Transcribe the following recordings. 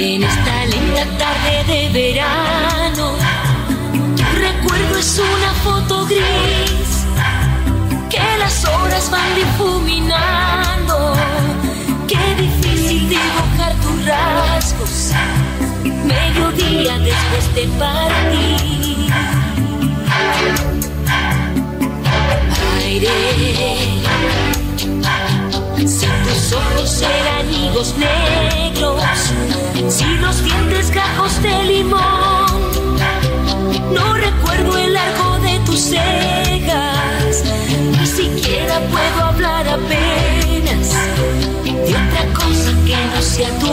En esta linda tarde de verano, tu recuerdo es una foto gris que las horas van difuminando. Qué difícil dibujar tus rasgos, mediodía después de partir. Aire. Si tus ojos eran higos negros, si los dientes gajos de limón, no recuerdo el largo de tus cejas, ni siquiera puedo hablar apenas de otra cosa que no sea tu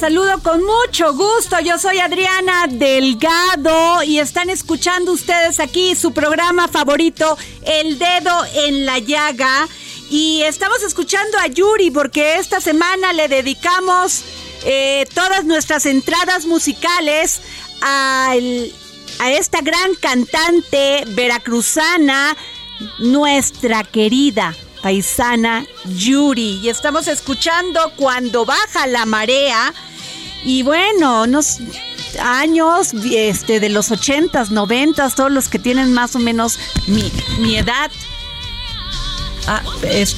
saludo con mucho gusto. Yo soy Adriana Delgado y están escuchando ustedes aquí su programa favorito, El Dedo en la Llaga. Y estamos escuchando a Yuri porque esta semana le dedicamos eh, todas nuestras entradas musicales al- a esta gran cantante veracruzana, nuestra querida paisana Yuri. Y estamos escuchando cuando baja la marea. Y bueno, unos años este, de los 80s, 90s, todos los que tienen más o menos mi, mi edad. Ah, es-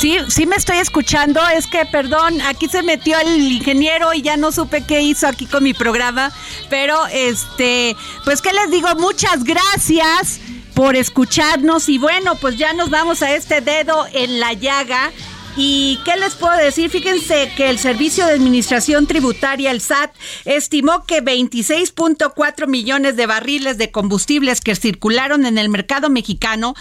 Sí, sí me estoy escuchando. Es que, perdón, aquí se metió el ingeniero y ya no supe qué hizo aquí con mi programa. Pero, este, pues, ¿qué les digo? Muchas gracias por escucharnos. Y bueno, pues ya nos vamos a este dedo en la llaga. ¿Y qué les puedo decir? Fíjense que el Servicio de Administración Tributaria, el SAT, estimó que 26.4 millones de barriles de combustibles que circularon en el mercado mexicano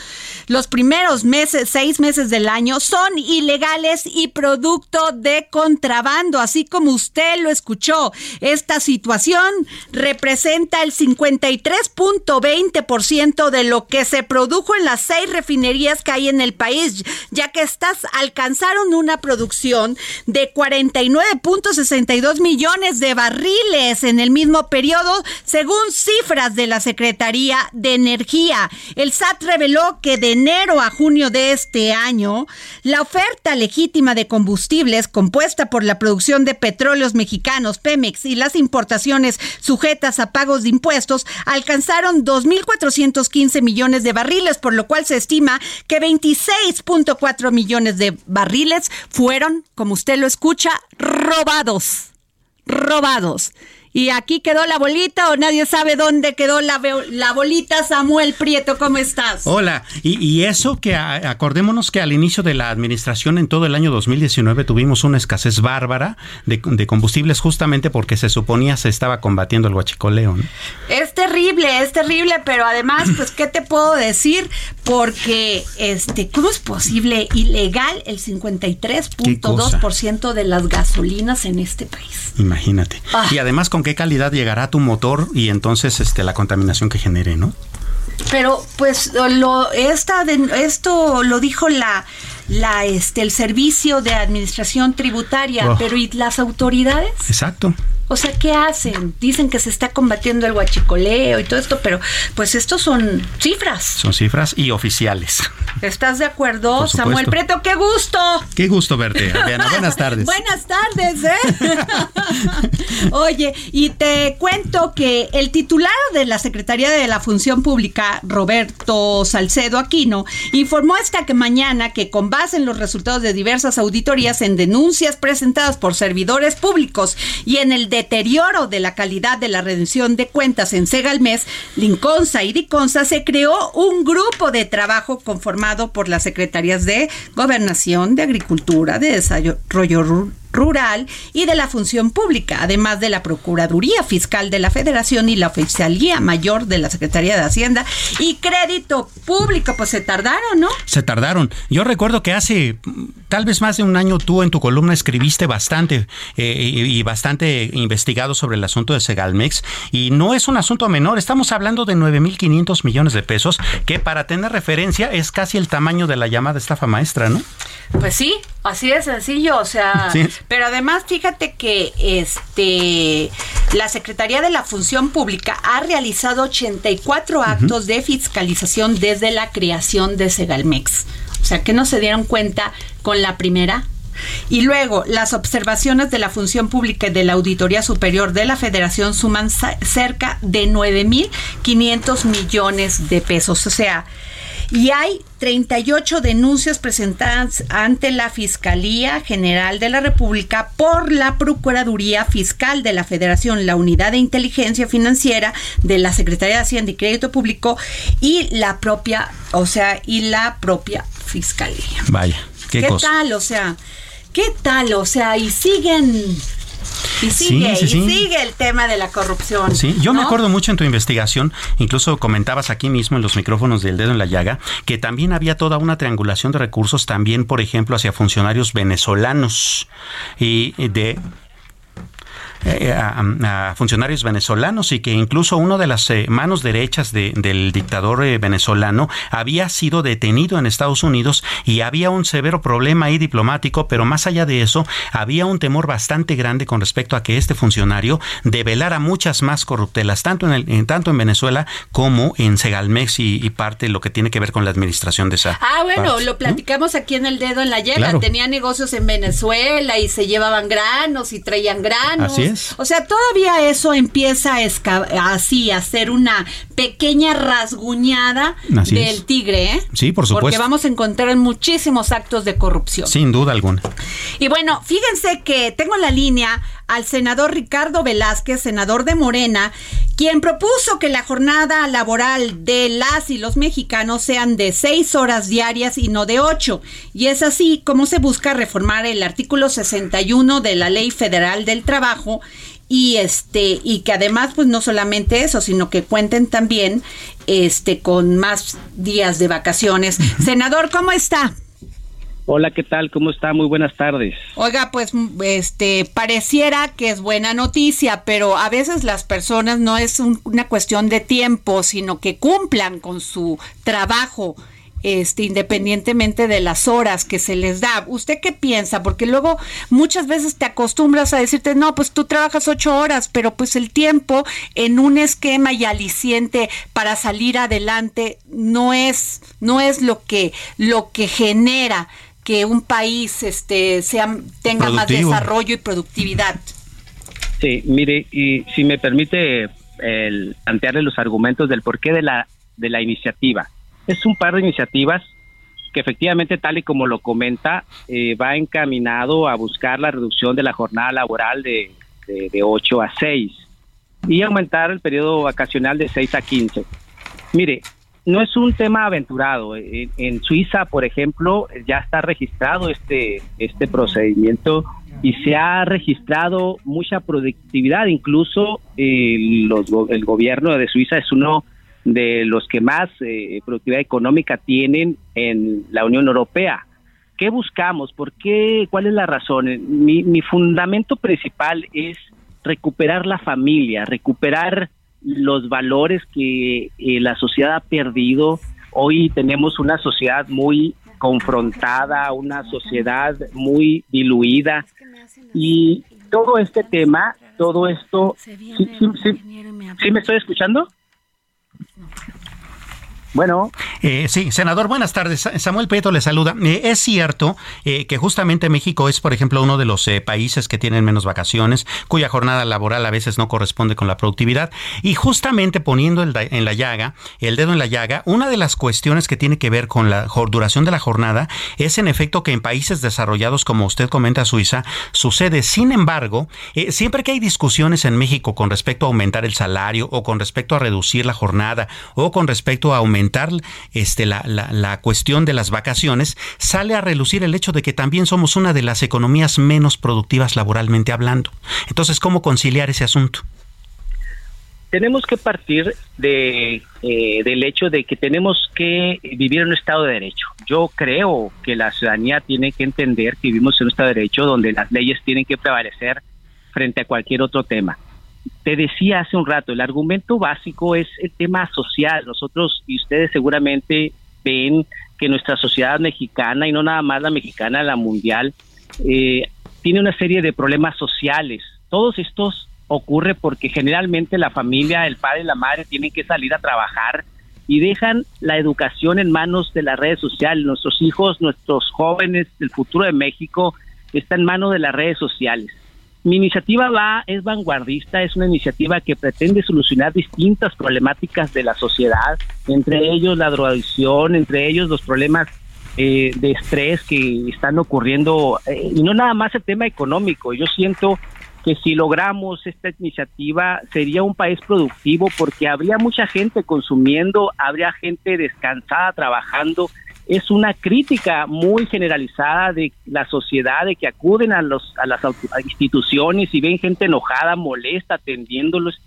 los primeros meses, seis meses del año, son ilegales y producto de contrabando, así como usted lo escuchó. Esta situación representa el 53.20% de lo que se produjo en las seis refinerías que hay en el país, ya que estas alcanzaron una producción de 49.62 millones de barriles en el mismo periodo, según cifras de la Secretaría de Energía. El SAT reveló que de enero a junio de este año, la oferta legítima de combustibles compuesta por la producción de petróleos mexicanos, Pemex, y las importaciones sujetas a pagos de impuestos alcanzaron 2.415 millones de barriles, por lo cual se estima que 26.4 millones de barriles fueron, como usted lo escucha, robados. Robados. Y aquí quedó la bolita o nadie sabe dónde quedó la, la bolita. Samuel Prieto, ¿cómo estás? Hola, y, eso que acordémonos que al inicio de la administración en todo el año 2019 tuvimos una escasez bárbara de, combustibles justamente porque se suponía se estaba combatiendo el huachicoleo. Es terrible, es terrible, pero además, pues, ¿qué te puedo decir? Porque, este, ¿cómo es posible ilegal el 53.2% de las gasolinas en este país? Imagínate. Ah. Y además con con qué calidad llegará tu motor y entonces este la contaminación que genere, ¿no? Pero pues lo esta esto lo dijo la la este el servicio de administración tributaria, oh. pero ¿y las autoridades? Exacto. O sea, ¿qué hacen? Dicen que se está combatiendo el huachicoleo y todo esto, pero pues estos son cifras. Son cifras y oficiales. ¿Estás de acuerdo, Samuel Preto? ¡Qué gusto! Qué gusto verte, Buenas tardes. Buenas tardes, ¿eh? Oye, y te cuento que el titular de la Secretaría de la Función Pública, Roberto Salcedo Aquino, informó esta que mañana que con base en los resultados de diversas auditorías en denuncias presentadas por servidores públicos y en el de deterioro de la calidad de la redención de cuentas en Segalmes, Linconsa y Diconsa, se creó un grupo de trabajo conformado por las secretarías de Gobernación, de Agricultura, de Desarrollo Rural y de la Función Pública, además de la Procuraduría Fiscal de la Federación y la Oficialía Mayor de la Secretaría de Hacienda y Crédito Público. Pues se tardaron, ¿no? Se tardaron. Yo recuerdo que hace tal vez más de un año tú en tu columna escribiste bastante eh, y bastante investigado sobre el asunto de Segalmex y no es un asunto menor. Estamos hablando de 9.500 millones de pesos que para tener referencia es casi el tamaño de la llamada estafa maestra, ¿no? Pues sí, así de sencillo, o sea, pero además fíjate que este la Secretaría de la Función Pública ha realizado 84 actos de fiscalización desde la creación de Segalmex. O sea, que no se dieron cuenta con la primera y luego, las observaciones de la función pública y de la Auditoría Superior de la Federación suman cerca de 9.500 millones de pesos. O sea, y hay 38 denuncias presentadas ante la Fiscalía General de la República por la Procuraduría Fiscal de la Federación, la Unidad de Inteligencia Financiera de la Secretaría de Hacienda y Crédito Público y la propia, o sea, y la propia Fiscalía. Vaya, qué, ¿Qué tal, o sea, qué tal, o sea, y siguen y sigue, y sigue el tema de la corrupción. Sí, yo me acuerdo mucho en tu investigación, incluso comentabas aquí mismo en los micrófonos del dedo en la llaga, que también había toda una triangulación de recursos también, por ejemplo, hacia funcionarios venezolanos y de eh, a, funcionarios venezolanos y que incluso uno de las eh, manos derechas del dictador eh, venezolano había sido detenido en Estados Unidos y había un severo problema ahí diplomático, pero más allá de eso, había un temor bastante grande con respecto a que este funcionario develara muchas más corruptelas, tanto en, el, tanto en Venezuela como en Segalmex y, parte de lo que tiene que ver con la administración de esa. Ah, bueno, lo platicamos aquí en el dedo en la llaga. Tenía negocios en Venezuela y se llevaban granos y traían granos. Así o sea, todavía eso empieza a así, a ser una pequeña rasguñada del tigre, ¿eh? Sí, por supuesto. Porque vamos a encontrar muchísimos actos de corrupción. Sin duda alguna. Y bueno, fíjense que tengo en la línea al senador Ricardo Velázquez, senador de Morena, quien propuso que la jornada laboral de las y los mexicanos sean de seis horas diarias y no de ocho. Y es así como se busca reformar el artículo 61 de la Ley Federal del Trabajo y este y que además pues no solamente eso sino que cuenten también este con más días de vacaciones senador cómo está Hola, ¿qué tal? ¿Cómo está? Muy buenas tardes. Oiga, pues este pareciera que es buena noticia, pero a veces las personas no es una cuestión de tiempo, sino que cumplan con su trabajo este, independientemente de las horas que se les da. ¿Usted qué piensa? Porque luego muchas veces te acostumbras a decirte, no, pues tú trabajas ocho horas, pero pues el tiempo en un esquema y aliciente para salir adelante no es, no es lo que, lo que genera que un país este, sea, tenga más desarrollo y productividad. Sí, mire, y si me permite el plantearle los argumentos del porqué de la, de la iniciativa. Es un par de iniciativas que efectivamente, tal y como lo comenta, eh, va encaminado a buscar la reducción de la jornada laboral de, de, 8 a 6 y aumentar el periodo vacacional de 6 a 15. Mire, no es un tema aventurado. En, en, Suiza, por ejemplo, ya está registrado este, este procedimiento y se ha registrado mucha productividad. Incluso eh, el gobierno de Suiza es uno de los que más eh, productividad económica tienen en la Unión Europea. ¿Qué buscamos? ¿Por qué? ¿Cuál es la razón? Mi, mi fundamento principal es recuperar la familia, recuperar los valores que eh, la sociedad ha perdido. Hoy tenemos una sociedad muy confrontada, una sociedad muy diluida, y todo este tema, todo esto, ¿sí, sí me estoy escuchando? Okay. Bueno. Eh, sí, senador, buenas tardes. Samuel Prieto le saluda. Eh, es cierto eh, que justamente México es, por ejemplo, uno de los países que tienen menos vacaciones, cuya jornada laboral a veces no corresponde con la productividad. Y justamente poniendo el en la llaga, el dedo en la llaga, una de las cuestiones que tiene que ver con la duración de la jornada es en efecto que en países desarrollados, como usted comenta, Suiza, sucede. Sin embargo, siempre que hay discusiones en México con respecto a aumentar el salario o con respecto a reducir la jornada o con respecto a aumentar este, la, la, cuestión de las vacaciones, sale a relucir el hecho de que también somos una de las economías menos productivas laboralmente hablando. Entonces, ¿cómo conciliar ese asunto? Tenemos que partir de, eh, del hecho de que tenemos que vivir en un Estado de Derecho. Yo creo que la ciudadanía tiene que entender que vivimos en un Estado de Derecho donde las leyes tienen que prevalecer frente a cualquier otro tema te decía hace un rato, el argumento básico es el tema social. Nosotros y ustedes seguramente ven que nuestra sociedad mexicana, y no nada más la mexicana, la mundial, eh, tiene una serie de problemas sociales. Todos estos ocurre porque generalmente la familia, el padre y la madre tienen que salir a trabajar y dejan la educación en manos de las redes sociales. Nuestros hijos, nuestros jóvenes, el futuro de México está en manos de las redes sociales. Mi iniciativa va, es vanguardista, es una iniciativa que pretende solucionar distintas problemáticas de la sociedad, entre ellos la drogadicción, entre ellos los problemas eh, de estrés que están ocurriendo, eh, y no nada más el tema económico. Yo siento que si logramos esta iniciativa sería un país productivo porque habría mucha gente consumiendo, habría gente descansada trabajando es una crítica muy generalizada de la sociedad, de que acuden a, los, a las instituciones y ven gente enojada, molesta, atendiéndolos.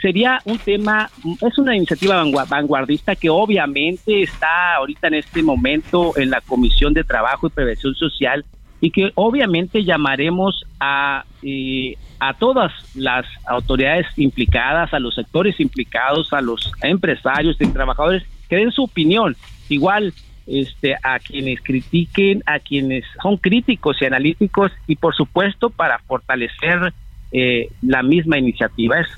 Sería un tema, es una iniciativa vanguardista que obviamente está ahorita en este momento en la Comisión de Trabajo y Prevención Social y que obviamente llamaremos a, eh, a todas las autoridades implicadas, a los sectores implicados, a los empresarios y trabajadores que den su opinión. Igual este, a quienes critiquen, a quienes son críticos y analíticos y por supuesto para fortalecer eh, la misma iniciativa. Es,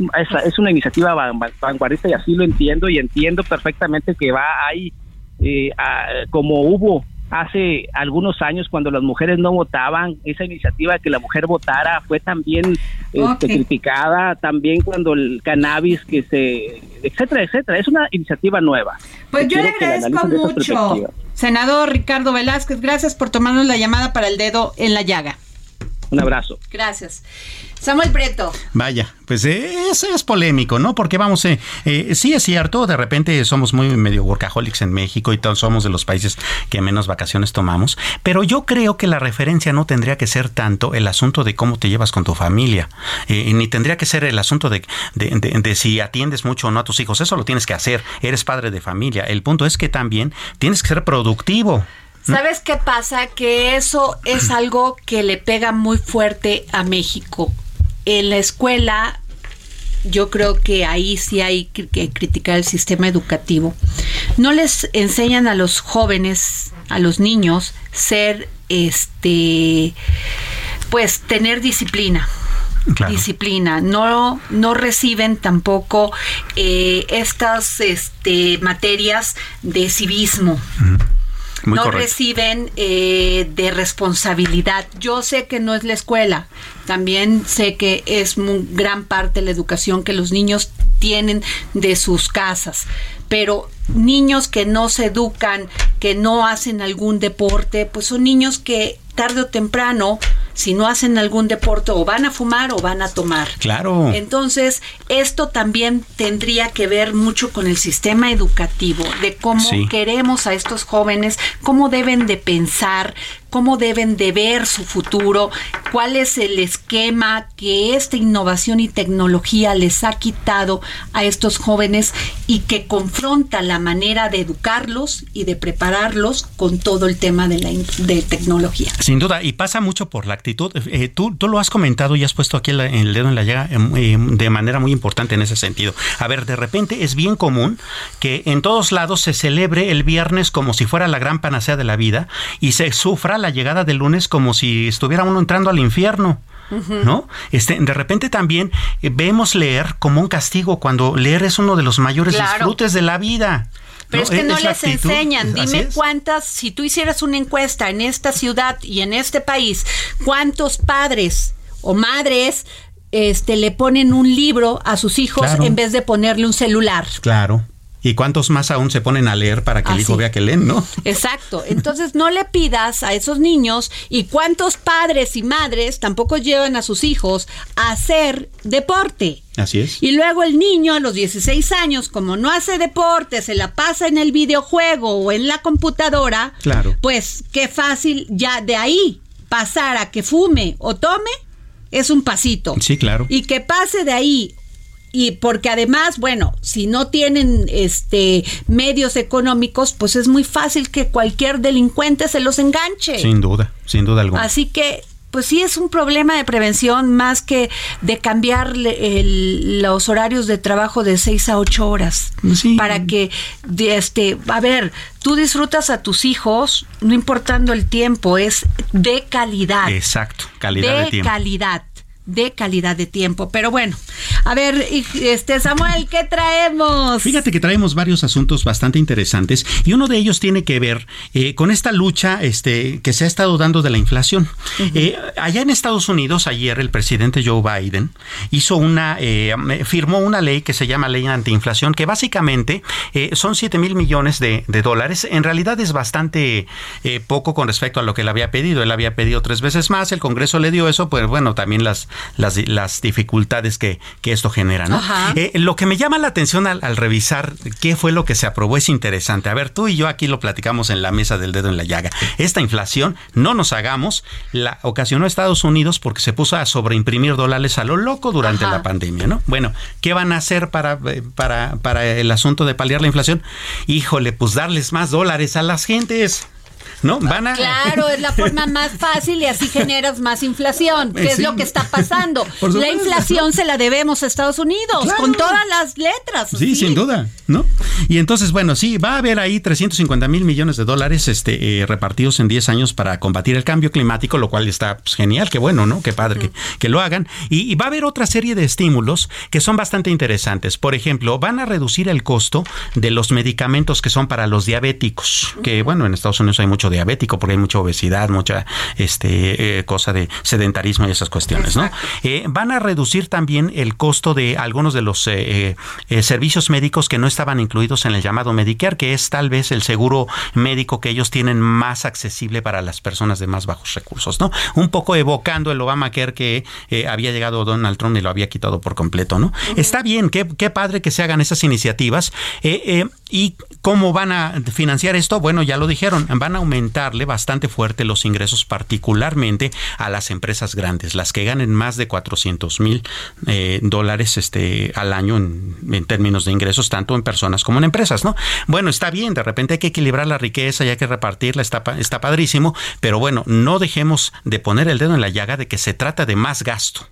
es, una iniciativa vanguardista y así lo entiendo y entiendo perfectamente que va ahí eh, como hubo hace algunos años cuando las mujeres no votaban, esa iniciativa que la mujer votara fue también este, criticada, también cuando el cannabis que se, etcétera, etcétera. Es una iniciativa nueva. Pues yo le agradezco mucho, senador Ricardo Velázquez, gracias por tomarnos la llamada para el dedo en la llaga. Un abrazo. Gracias. Samuel Preto. Vaya, pues eh, es, es polémico, ¿no? Porque vamos, eh, eh, sí es cierto, de repente somos muy medio workaholics en México y todos somos de los países que menos vacaciones tomamos, pero yo creo que la referencia no tendría que ser tanto el asunto de cómo te llevas con tu familia, ni tendría que ser el asunto de, de, si atiendes mucho o no a tus hijos, eso lo tienes que hacer, eres padre de familia, el punto es que también tienes que ser productivo. ¿Sabes qué pasa? Que eso es algo que le pega muy fuerte a México. En la escuela yo creo que ahí sí hay que criticar el sistema educativo. No les enseñan a los jóvenes, a los niños, ser, este, pues tener disciplina. disciplina no no reciben tampoco eh, estas este, materias de civismo no reciben eh, de responsabilidad. Yo sé que no es la escuela, también sé que es gran parte de la educación que los niños tienen de sus casas, pero niños que no se educan, que no hacen algún deporte, pues son niños que tarde o temprano si no hacen algún deporte o van a fumar o van a tomar. Claro. Entonces, esto también tendría que ver mucho con el sistema educativo, de cómo queremos a estos jóvenes, cómo deben de pensar, cómo deben de ver su futuro, cuál es el esquema que esta innovación y tecnología les ha quitado a estos jóvenes y que confronta la manera de educarlos y de prepararlos con todo el tema de la de tecnología. Sin duda, y pasa mucho por la actitud. Eh, tú, tú lo has comentado y has puesto aquí el, dedo en la llaga em, em, de manera muy importante en ese sentido. A ver, de repente es bien común que en todos lados se celebre el viernes como si fuera la gran panacea de la vida y se sufra la llegada del lunes como si estuviera uno entrando al infierno. ¿No? Este, de repente también eh, vemos leer como un castigo cuando leer es uno de los mayores disfrutes de la vida. Pero es que no les enseñan. Dime cuántas, si tú hicieras una encuesta en esta ciudad y en este país, cuántos padres o madres este, le ponen un libro a sus hijos en vez de ponerle un celular. Claro. ¿Y cuántos más aún se ponen a leer para que el hijo vea que leen, no? Exacto. Entonces no le pidas a esos niños y cuántos padres y madres tampoco llevan a sus hijos a hacer deporte. Así es. Y luego el niño a los 16 años, como no hace deporte, se la pasa en el videojuego o en la computadora. Claro. Pues qué fácil ya de ahí pasar a que fume o tome es un pasito. Sí, claro. Y que pase de ahí y porque además, bueno, si no tienen este medios económicos, pues es muy fácil que cualquier delincuente se los enganche. Sin duda, sin duda alguna. Así que pues sí es un problema de prevención más que de cambiar los horarios de trabajo de seis a ocho horas. Para que, este, a ver, tú disfrutas a tus hijos, no importando el tiempo, es de calidad. Exacto, calidad de, de tiempo. calidad de calidad de tiempo. Pero bueno, a ver, este Samuel, ¿qué traemos? Fíjate que traemos varios asuntos bastante interesantes y uno de ellos tiene que ver eh, con esta lucha este, que se ha estado dando de la inflación. Eh, allá en Estados Unidos, ayer el presidente Joe Biden hizo una, eh, firmó una ley que se llama ley antiinflación, que básicamente son 7 mil millones de, de, dólares. En realidad es bastante poco con respecto a lo que él había pedido. Él había pedido tres veces más, el Congreso le dio eso, pues bueno, también las las, las dificultades que, que, esto genera. ¿no? Eh, lo que me llama la atención al, revisar qué fue lo que se aprobó es interesante. A ver, tú y yo aquí lo platicamos en la mesa del dedo en la llaga. Esta inflación, no nos hagamos, la ocasionó Estados Unidos porque se puso a sobreimprimir dólares a lo loco durante la pandemia, ¿no? Bueno, ¿qué van a hacer para, eh, para, para el asunto de paliar la inflación? Híjole, pues darles más dólares a las gentes. ¿No? Van a... Claro, es la forma más fácil y así generas más inflación, que es lo que está pasando. La inflación se la debemos a Estados Unidos, con todas las letras. Sí, sin duda, ¿no? Y entonces, bueno, sí, va a haber ahí 350 mil millones de dólares este, eh, repartidos en 10 años para combatir el cambio climático, lo cual está pues, genial, qué bueno, ¿no? Qué padre que, lo hagan. Y, va a haber otra serie de estímulos que son bastante interesantes. Por ejemplo, van a reducir el costo de los medicamentos que son para los diabéticos, que bueno, en Estados Unidos hay mucho diabético porque hay mucha obesidad, mucha este, eh, cosa de sedentarismo y esas cuestiones, ¿no? Eh, van a reducir también el costo de algunos de los eh, servicios médicos que no estaban incluidos en el llamado Medicare, que es tal vez el seguro médico que ellos tienen más accesible para las personas de más bajos recursos, ¿no? Un poco evocando el Obamacare que había llegado Donald Trump y lo había quitado por completo, ¿no? Está bien, qué, qué, padre que se hagan esas iniciativas. ¿Y cómo van a financiar esto? Bueno, ya lo dijeron, van a aumentar aumentarle bastante fuerte los ingresos, particularmente a las empresas grandes, las que ganen más de 400 mil eh, dólares este, al año en, términos de ingresos, tanto en personas como en empresas, ¿no? Bueno, está bien, de repente hay que equilibrar la riqueza y hay que repartirla, está, está padrísimo, pero bueno, no dejemos de poner el dedo en la llaga de que se trata de más gasto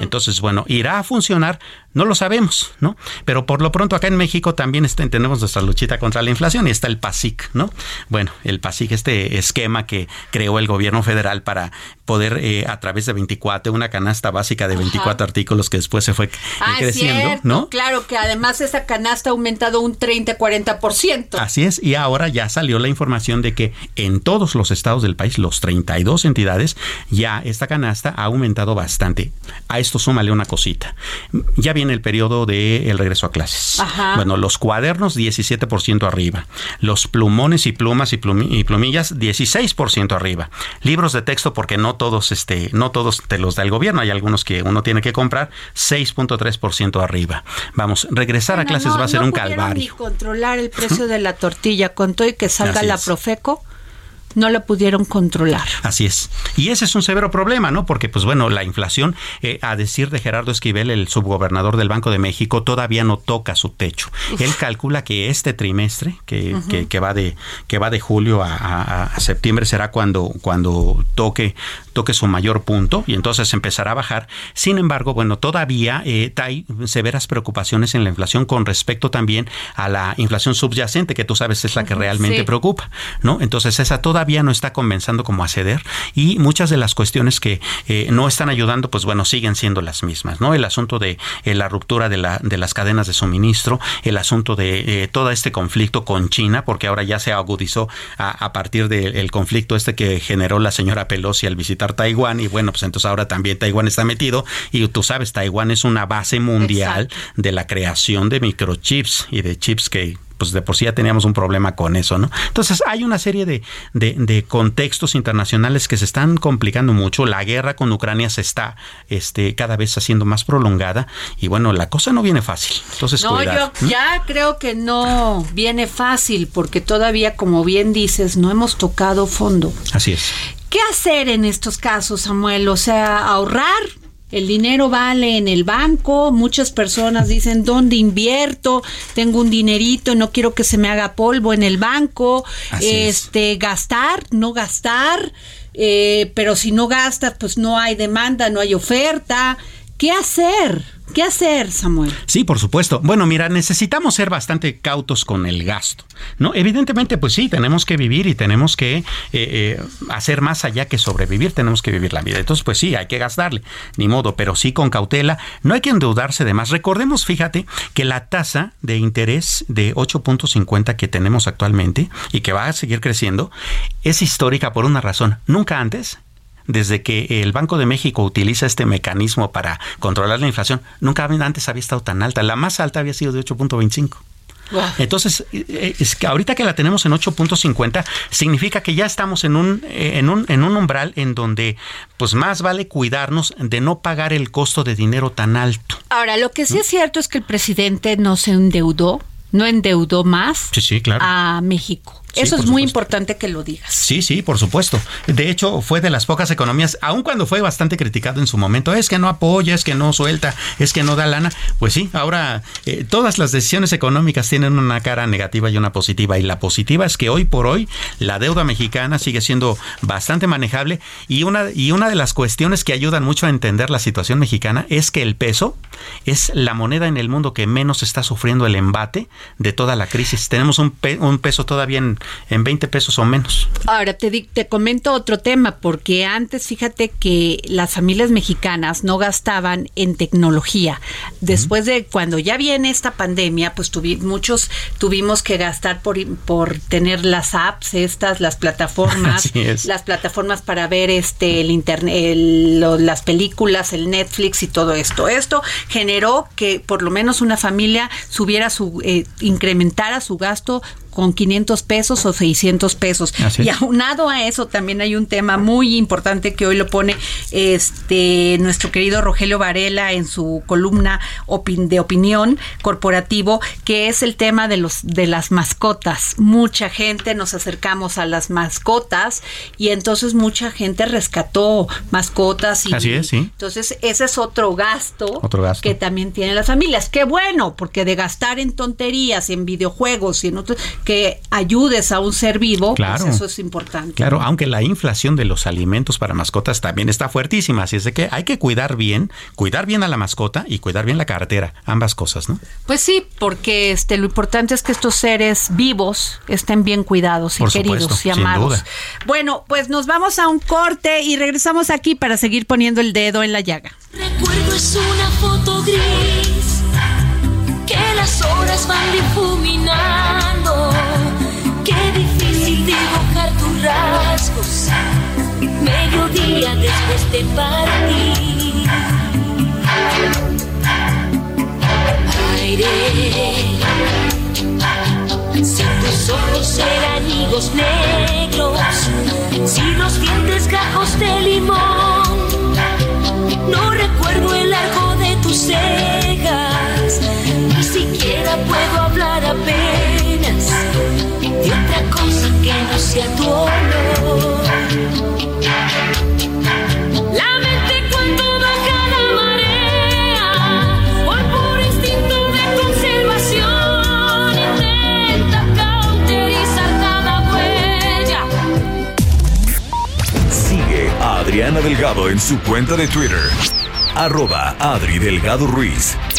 Entonces, bueno, irá a funcionar, no lo sabemos, ¿no? Pero por lo pronto acá en México también está, tenemos nuestra luchita contra la inflación y está el PASIC, ¿no? Bueno, el PASIC, este esquema que creó el gobierno federal para poder eh, a través de 24, una canasta básica de 24 artículos que después se fue ah, creciendo, ¿no? Claro que además esa canasta ha aumentado un 30-40%. Así es, y ahora ya salió la información de que en todos los estados del país, los 32 entidades, ya esta canasta ha aumentado bastante. A esto súmale una cosita. Ya viene el periodo de el regreso a clases. Bueno, los cuadernos 17% arriba, los plumones y plumas y, plumillas 16% arriba. Libros de texto porque no todos este no todos te los da el gobierno, hay algunos que uno tiene que comprar 6.3% arriba. Vamos, regresar a clases va a ser un calvario. Ni controlar el precio de la tortilla con todo y que salga la Profeco no la pudieron controlar. Así es. Y ese es un severo problema, ¿no? Porque, pues bueno, la inflación, eh, a decir de Gerardo Esquivel, el subgobernador del Banco de México, todavía no toca su techo. Él calcula que este trimestre, que, que, va de que va de julio a, septiembre, será cuando, cuando toque toque su mayor punto y entonces empezará a bajar. Sin embargo, bueno, todavía eh, hay severas preocupaciones en la inflación con respecto también a la inflación subyacente, que tú sabes es la que realmente preocupa, ¿no? Entonces esa todavía no está comenzando como a ceder y muchas de las cuestiones que eh, no están ayudando, pues bueno, siguen siendo las mismas, ¿no? El asunto de eh, la ruptura de, la, de las cadenas de suministro, el asunto de todo este conflicto con China, porque ahora ya se agudizó a, a partir del conflicto este que generó la señora Pelosi al visitar Taiwán y bueno, pues entonces ahora también Taiwán está metido y tú sabes, Taiwán es una base mundial de la creación de microchips y de chips que pues de por sí ya teníamos un problema con eso, ¿no? Entonces hay una serie de, de, contextos internacionales que se están complicando mucho. La guerra con Ucrania se está este, cada vez haciendo más prolongada y bueno, la cosa no viene fácil. Entonces, no, yo ya creo que no viene fácil porque todavía, como bien dices, no hemos tocado fondo. Así es. ¿Qué hacer en estos casos, Samuel? O sea, ahorrar el dinero vale en el banco, muchas personas dicen, ¿dónde invierto? Tengo un dinerito, no quiero que se me haga polvo en el banco. este, gastar, no gastar, eh, pero si no gastas, pues no hay demanda, no hay oferta. ¿Qué hacer? ¿Qué hacer, Samuel? Sí, por supuesto. Bueno, mira, necesitamos ser bastante cautos con el gasto, ¿no? Evidentemente, pues sí, tenemos que vivir y tenemos que eh, eh, hacer más allá que sobrevivir, tenemos que vivir la vida. Entonces, pues sí, hay que gastarle, ni modo, pero sí con cautela. No hay que endeudarse de más. Recordemos, fíjate, que la tasa de interés de 8.50 que tenemos actualmente y que va a seguir creciendo es histórica por una razón. Nunca antes desde que el Banco de México utiliza este mecanismo para controlar la inflación, nunca antes había estado tan alta. La más alta había sido de 8.25. Entonces, eh, es que ahorita que la tenemos en 8.50, significa que ya estamos en un, eh, en, un, en un umbral en donde pues más vale cuidarnos de no pagar el costo de dinero tan alto. Ahora, lo que sí es cierto es que el presidente no se endeudó, no endeudó más a México. Eso es muy importante que lo digas. Sí, sí, por supuesto. De hecho, fue de las pocas economías, aun cuando fue bastante criticado en su momento, es que no apoya, es que no suelta, es que no da lana. Pues sí, ahora eh, todas las decisiones económicas tienen una cara negativa y una positiva. Y la positiva es que hoy por hoy la deuda mexicana sigue siendo bastante manejable y una, y una de las cuestiones que ayudan mucho a entender la situación mexicana es que el peso es la moneda en el mundo que menos está sufriendo el embate de toda la crisis. Tenemos un, un peso todavía en, en 20 pesos o menos. Ahora te, te comento otro tema, porque antes fíjate que las familias mexicanas no gastaban en tecnología. Después de cuando ya viene esta pandemia, pues muchos tuvimos que gastar por, por tener las apps estas, las plataformas, las plataformas para ver este el internet, las películas, el Netflix y todo esto. Esto generó que por lo menos una familia subiera su eh, incrementara su gasto con 500 pesos o 600 pesos. Y aunado a eso también hay un tema muy importante que hoy lo pone este nuestro querido Rogelio Varela en su columna de opinión corporativo, que es el tema de los de las mascotas. Mucha gente nos acercamos a las mascotas y entonces mucha gente rescató mascotas y Así es, sí. entonces ese es otro gasto, otro gasto que también tienen las familias. Qué bueno, porque de gastar en tonterías, en videojuegos y en otros que ayudes a un ser vivo, pues Claro. eso es importante. Claro, aunque la inflación de los alimentos para mascotas también está fuertísima, así es de que hay que cuidar bien, cuidar bien a la mascota y cuidar bien la cartera, ambas cosas, ¿no? Pues sí, porque este lo importante es que estos seres vivos estén bien cuidados y Por queridos supuesto, y sin amados. duda. Bueno, pues nos vamos a un corte y regresamos aquí para seguir poniendo el dedo en la llaga. Recuerdo es una foto gris que las horas van difuminando. Sea tu olor. La mente cuando baja la marea, por puro instinto de conservación, intenta cauterizar cada huella. Sigue a Adriana Delgado en su cuenta de Twitter. Arroba Adri Delgado Ruiz.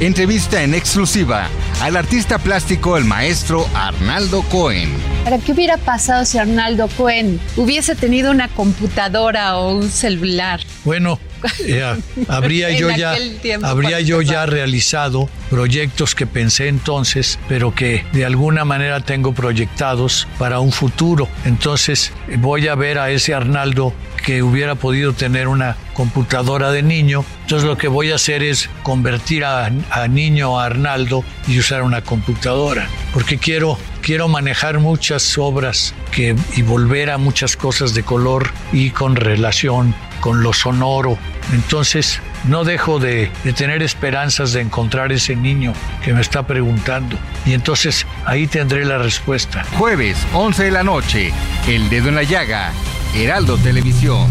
entrevista en exclusiva al artista plástico el maestro Arnaldo Cohen. ¿Para qué hubiera pasado si Arnaldo Cohen hubiese tenido una computadora o un celular? Bueno, eh, habría yo ya habría yo ya realizado proyectos que pensé entonces, pero que de alguna manera tengo proyectados para un futuro. Entonces voy a ver a ese Arnaldo que hubiera podido tener una computadora de niño. Entonces lo que voy a hacer es convertir a, a niño a Arnaldo y usar una computadora, porque quiero quiero manejar muchas obras que, y volver a muchas cosas de color y con relación con lo sonoro. Entonces, no dejo de, de tener esperanzas de encontrar ese niño que me está preguntando. Y entonces ahí tendré la respuesta. Jueves, 11 de la noche, El Dedo en la Llaga, Heraldo Televisión.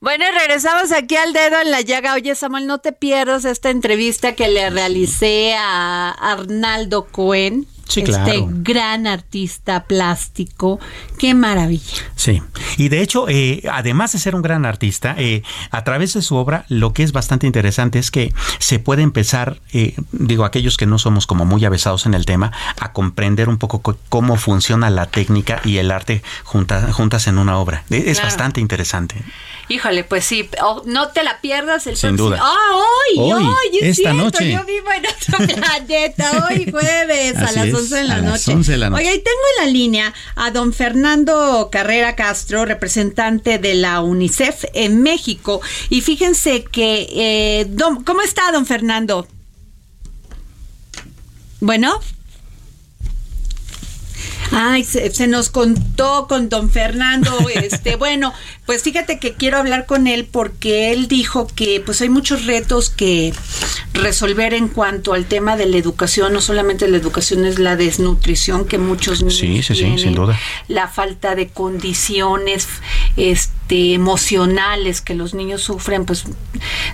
Bueno, regresamos aquí al dedo en la llaga. Oye, Samuel, no te pierdas esta entrevista que le realicé a Arnaldo Cohen. Sí, este claro. gran artista plástico. Qué maravilla. Sí, y de hecho, eh, además de ser un gran artista, eh, a través de su obra, lo que es bastante interesante es que se puede empezar, eh, digo, aquellos que no somos como muy avesados en el tema, a comprender un poco co- cómo funciona la técnica y el arte junta- juntas en una obra. Eh, Es Claro. bastante interesante. Híjole, pues sí, oh, no te la pierdas el Sin duda. Ah, hoy, Hoy, hoy, es esta cierto, noche. yo vivo en otro planeta, hoy jueves a las es, 11 de la a las noche. 11 de la noche. Oye, y tengo en la línea a don Fernando Carrera Castro, representante de la UNICEF en México. Y fíjense que, eh, don- ¿cómo está don Fernando? Bueno. Ay, se, se nos contó con don Fernando, este, bueno, pues fíjate que quiero hablar con él porque él dijo que pues hay muchos retos que resolver en cuanto al tema de la educación, no solamente la educación es la desnutrición que muchos niños Sí, sí, sí, tienen, sin duda. la falta de condiciones este emocionales que los niños sufren, pues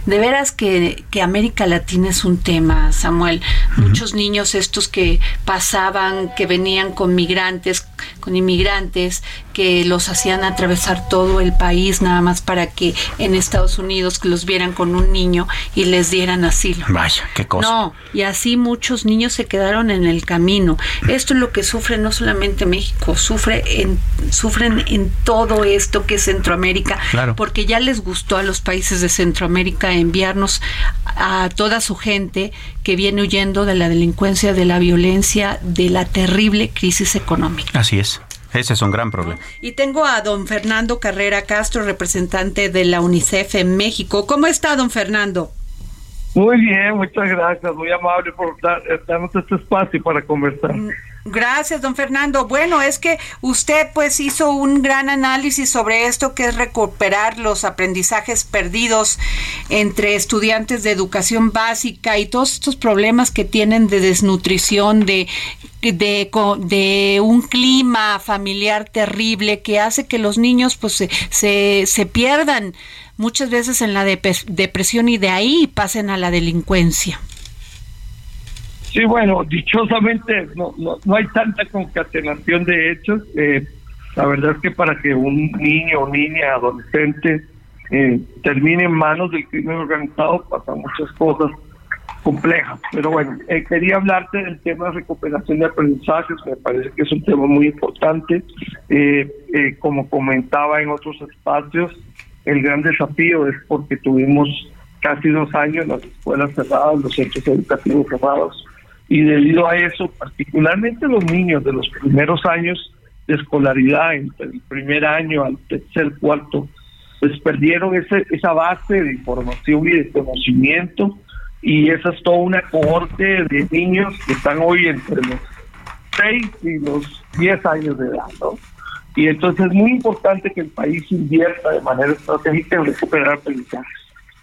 de veras que, que América Latina es un tema, Samuel. Muchos niños estos que pasaban, que venían con migrantes, con inmigrantes, que los hacían atravesar todo el país nada más para que en Estados Unidos que los vieran con un niño y les dieran asilo. Vaya, qué cosa. No, y así muchos niños se quedaron en el camino. Esto es lo que sufre no solamente México, sufre en, sufren en todo esto que es Centroamérica, Claro. porque ya les gustó a los países de Centroamérica enviarnos a toda su gente que viene huyendo de la delincuencia, de la violencia, de la terrible crisis económica. Así es. Ese es un gran problema. Y tengo a don Fernando Carrera Castro, representante de la UNICEF en México. ¿Cómo está, don Fernando? Muy bien, muchas gracias, muy amable por dar- darnos este espacio para conversar. Gracias, don Fernando. Bueno, es que usted pues hizo un gran análisis sobre esto que es recuperar los aprendizajes perdidos entre estudiantes de educación básica y todos estos problemas que tienen de desnutrición, de de, un clima familiar terrible que hace que los niños pues se, se, pierdan muchas veces en la depresión y de ahí pasen a la delincuencia. Sí, bueno, dichosamente no, no, no hay tanta concatenación de hechos. Eh, la verdad es que para que un niño o niña, adolescente, eh, termine en manos del crimen organizado pasan muchas cosas complejas. Pero bueno, eh, quería hablarte del tema de recuperación de aprendizajes, me parece que es un tema muy importante. Eh, eh, como comentaba en otros espacios, el gran desafío es porque tuvimos casi dos años las escuelas cerradas, los centros educativos cerrados, y debido a eso, particularmente los niños de los primeros años de escolaridad, entre el primer año al tercer, cuarto, pues perdieron ese, esa base de información y de conocimiento, y esa es toda una cohorte de niños que están hoy entre los 6 y los 10 años de edad, ¿no? Y entonces es muy importante que el país invierta de manera estratégica en recuperar aprendizajes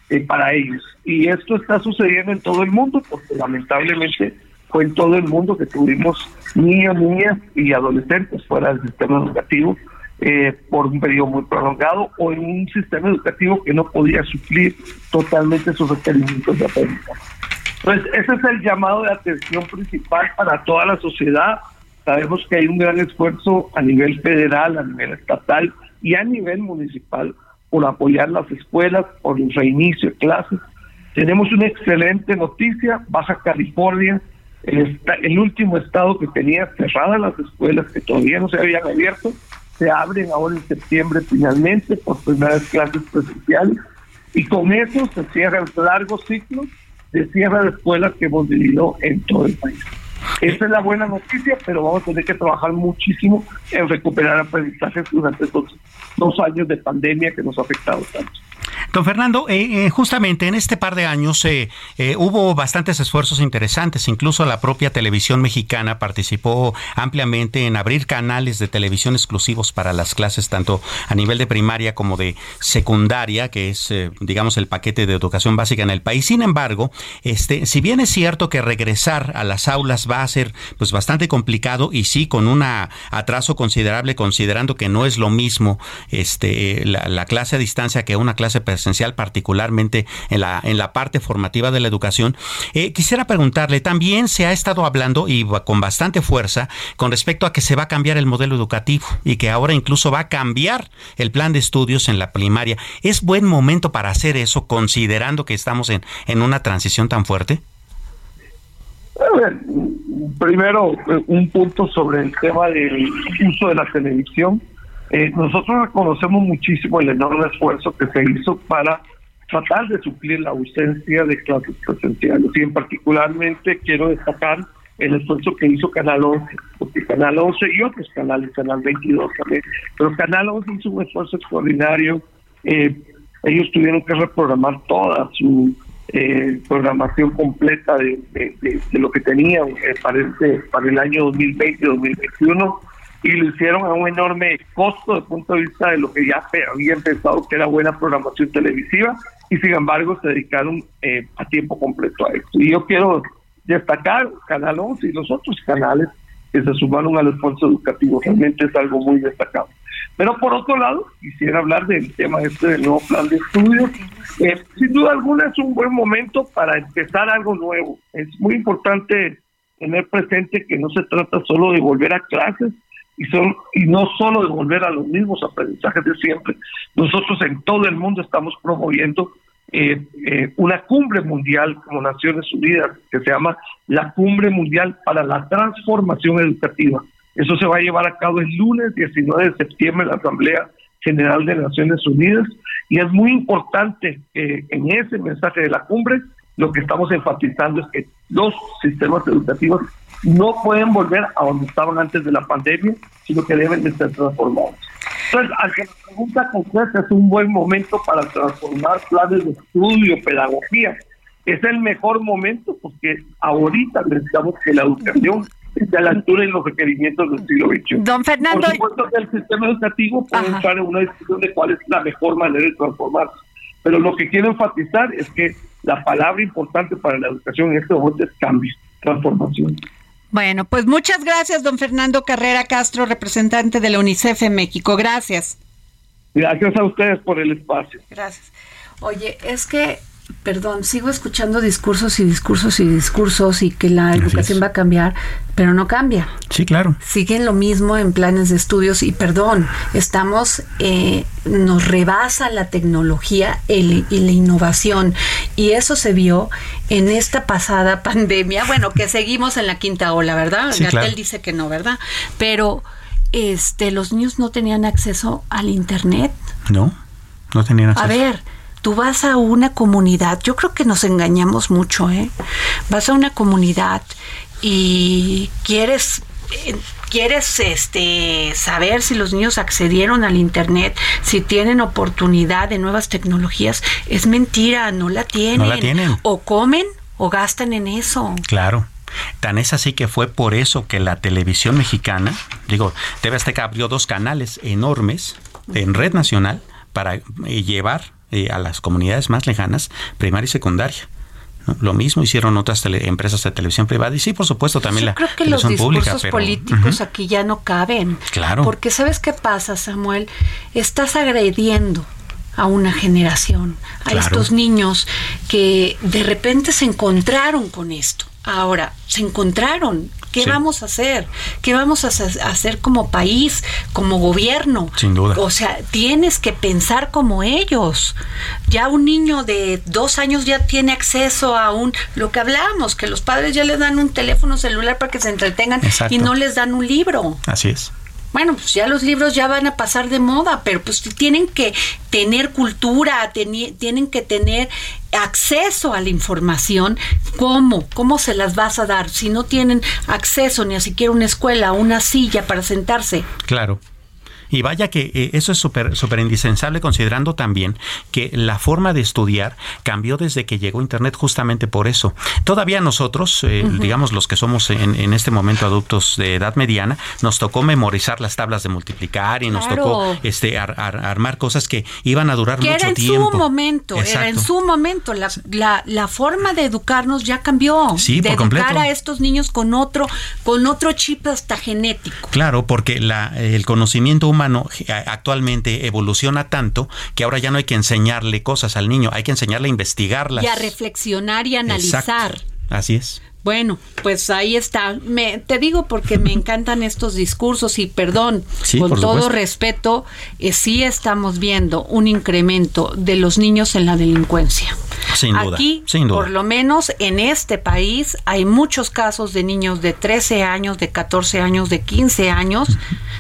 eh, para ellos. Y esto está sucediendo en todo el mundo, porque lamentablemente fue en todo el mundo que tuvimos niños, niñas y adolescentes fuera del sistema educativo eh, por un periodo muy prolongado o en un sistema educativo que no podía suplir totalmente sus requerimientos de aprendizaje. Entonces, ese es el llamado de atención principal para toda la sociedad. Sabemos que hay un gran esfuerzo a nivel federal, a nivel estatal y a nivel municipal por apoyar las escuelas, por el reinicio de clases. Tenemos una excelente noticia, Baja California, el, el último estado que tenía cerradas las escuelas, que todavía no se habían abierto, se abren ahora en septiembre finalmente por primeras clases presenciales y con eso se cierra el largo ciclo de cierre de escuelas que hemos vivido en todo el país. Esa es la buena noticia, pero vamos a tener que trabajar muchísimo en recuperar aprendizajes durante estos dos años de pandemia que nos ha afectado tanto. Don Fernando, eh, eh, justamente en este par de años eh, eh, hubo bastantes esfuerzos interesantes, incluso la propia televisión mexicana participó ampliamente en abrir canales de televisión exclusivos para las clases, tanto a nivel de primaria como de secundaria, que es, eh, digamos, el paquete de educación básica en el país. Sin embargo, este, si bien es cierto que regresar a las aulas va a ser pues bastante complicado y sí con un atraso considerable, considerando que no es lo mismo este, la, la clase a distancia que una clase presencial, particularmente en la, en la parte formativa de la educación. Eh, quisiera preguntarle, también se ha estado hablando y con bastante fuerza con respecto a que se va a cambiar el modelo educativo y que ahora incluso va a cambiar el plan de estudios en la primaria. ¿Es buen momento para hacer eso considerando que estamos en, en una transición tan fuerte? A ver, primero, eh, un punto sobre el tema del uso de la televisión. Eh, nosotros reconocemos muchísimo el enorme esfuerzo que se hizo para tratar de suplir la ausencia de clases presenciales y en particularmente quiero destacar el esfuerzo que hizo Canal 11, porque Canal 11 y otros canales, Canal 22 también, pero Canal 11 hizo un esfuerzo extraordinario. Eh, ellos tuvieron que reprogramar toda su eh, programación completa de, lo que tenían eh, para, este, para el año 2020-2021 y lo hicieron a un enorme costo desde el punto de vista de lo que ya habían pensado que era buena programación televisiva y sin embargo se dedicaron eh, a tiempo completo a esto. Y yo quiero destacar Canal 11 y los otros canales que se sumaron al esfuerzo educativo. Realmente es algo muy destacado. Pero por otro lado, quisiera hablar del tema este del nuevo plan de estudios. Sin duda alguna es un buen momento para empezar algo nuevo. Es muy importante tener presente que no se trata solo de volver a clases y, son, y no solo de volver a los mismos aprendizajes de siempre. Nosotros en todo el mundo estamos promoviendo eh, eh, una cumbre mundial como Naciones Unidas que se llama la Cumbre Mundial para la Transformación Educativa. Eso se va a llevar a cabo el lunes 19 de septiembre en la Asamblea General de Naciones Unidas y es muy importante que en ese mensaje de la cumbre lo que estamos enfatizando es que los sistemas educativos no pueden volver a donde estaban antes de la pandemia, sino que deben de ser transformados. Entonces, al que la pregunta concreta es un buen momento para transformar planes de estudio, pedagogía. Es el mejor momento porque ahorita necesitamos que la educación esté a la altura de los requerimientos del siglo XXI. Don Fernando. Por supuesto que el sistema educativo puede entrar en una discusión de cuál es la mejor manera de transformarse. Pero lo que quiero enfatizar es que la palabra importante para la educación en este momento es cambio, transformación. Bueno, pues muchas gracias, don Fernando Carrera Castro, representante de la UNICEF en México. Gracias. Gracias a ustedes por el espacio. Gracias. Oye, es que perdón, sigo escuchando discursos y discursos y discursos y que la educación va a cambiar, pero no cambia. Sí, claro. Siguen lo mismo en planes de estudios y perdón, estamos, eh, nos rebasa la tecnología y la innovación y eso se vio en esta pasada pandemia. Bueno, que seguimos en la quinta ola, ¿verdad? Sí, Gatel dice que no, ¿verdad? Pero este, los niños no tenían acceso al internet. No, no tenían acceso. A ver tú vas a una comunidad, yo creo que nos engañamos mucho, ¿eh? Vas a una comunidad y quieres eh, quieres este saber si los niños accedieron al internet, si tienen oportunidad de nuevas tecnologías, es mentira, no la tienen. No la tienen. O comen o gastan en eso. Claro. Tan es así que fue por eso que la televisión mexicana, digo, TV Azteca abrió dos canales enormes en red nacional para eh, llevar eh, a las comunidades más lejanas, primaria y secundaria. Lo mismo hicieron otras empresas de televisión privada y sí, por supuesto, también Yo la creo que los discursos políticos aquí ya no caben. Claro. Porque ¿sabes qué pasa, Samuel? Estás agrediendo a una generación, a estos niños que de repente se encontraron con esto. Ahora, se encontraron. ¿Qué vamos a hacer? ¿Qué vamos a hacer como país, como gobierno? Sin duda. O sea, tienes que pensar como ellos. Ya un niño de dos años ya tiene acceso a un, lo que hablamos, que los padres ya les dan un teléfono celular para que se entretengan y no les dan un libro. Así es bueno, pues ya los libros ya van a pasar de moda, pero pues tienen que tener cultura, tienen que tener acceso a la información. ¿Cómo? ¿Cómo se las vas a dar si no tienen acceso ni a siquiera una escuela, una silla para sentarse? Claro. Y vaya que eh, eso es súper súper indispensable considerando también que la forma de estudiar cambió desde que llegó Internet justamente por eso. Todavía nosotros, eh, digamos los que somos en, este momento adultos de edad mediana, nos tocó memorizar las tablas de multiplicar y nos tocó este armar cosas que iban a durar que mucho era en tiempo. su momento, era en su momento. La, la, forma de educarnos ya cambió. Sí, de por educar a estos niños con otro, con otro chip hasta genético. Claro, porque la, el conocimiento humano humano actualmente evoluciona tanto que ahora ya no hay que enseñarle cosas al niño, hay que enseñarle a investigarlas. Y a reflexionar y analizar. Así es. Bueno, pues ahí está. Me, te digo porque me encantan estos discursos y perdón, con todo respeto, eh, sí estamos viendo un incremento de los niños en la delincuencia. Sin duda. Aquí, sin duda. por lo menos en este país, hay muchos casos de niños de 13 años, de 14 años, de 15 años,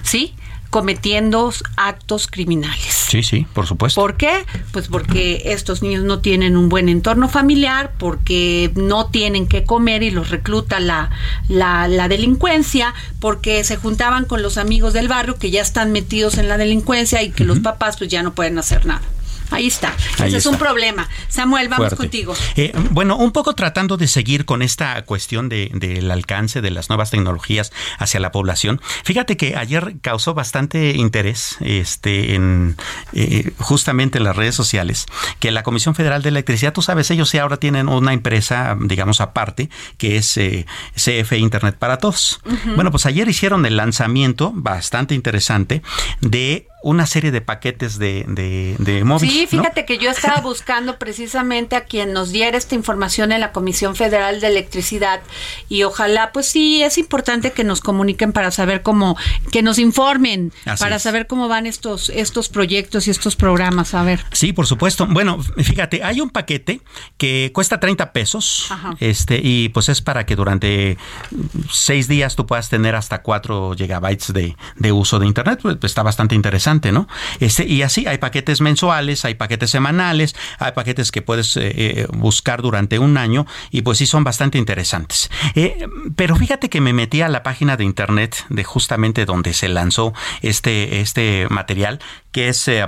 ¿sí? Cometiendo actos criminales. Sí, sí, por supuesto. ¿Por qué? Pues porque estos niños no tienen un buen entorno familiar, porque no tienen que comer y los recluta la, la, la delincuencia, porque se juntaban con los amigos del barrio que ya están metidos en la delincuencia y que los papás pues ya no pueden hacer nada. Ahí está. Ahí Ese es un problema. Samuel, vamos Fuerte. contigo. Eh, bueno, un poco tratando de seguir con esta cuestión de- del alcance de las nuevas tecnologías hacia la población. Fíjate que ayer causó bastante interés este, en eh, justamente en las redes sociales que la Comisión Federal de Electricidad, tú sabes, ellos sí ahora tienen una empresa, digamos, aparte, que es eh, CFE Internet para Todos. Bueno, pues ayer hicieron el lanzamiento bastante interesante de una serie de paquetes de, de, de móvil. Sí, ¿no? fíjate que yo estaba buscando precisamente a quien nos diera esta información en la Comisión Federal de Electricidad y ojalá, pues sí, es importante que nos comuniquen para saber cómo, que nos informen, Así para es. saber cómo van estos, estos proyectos y estos programas. A ver. Sí, por supuesto. Bueno, fíjate, hay un paquete que cuesta 30 pesos. Ajá. Este, y pues es para que durante seis días tú puedas tener hasta 4 gigabytes de, de uso de internet. Pues, está bastante interesante, ¿no? Este, y así hay paquetes mensuales, hay paquetes semanales, hay paquetes que puedes eh, eh, buscar durante un año, y pues sí son bastante interesantes. Eh, pero fíjate que me metí a la página de internet de justamente donde se lanzó este, este material, que es eh.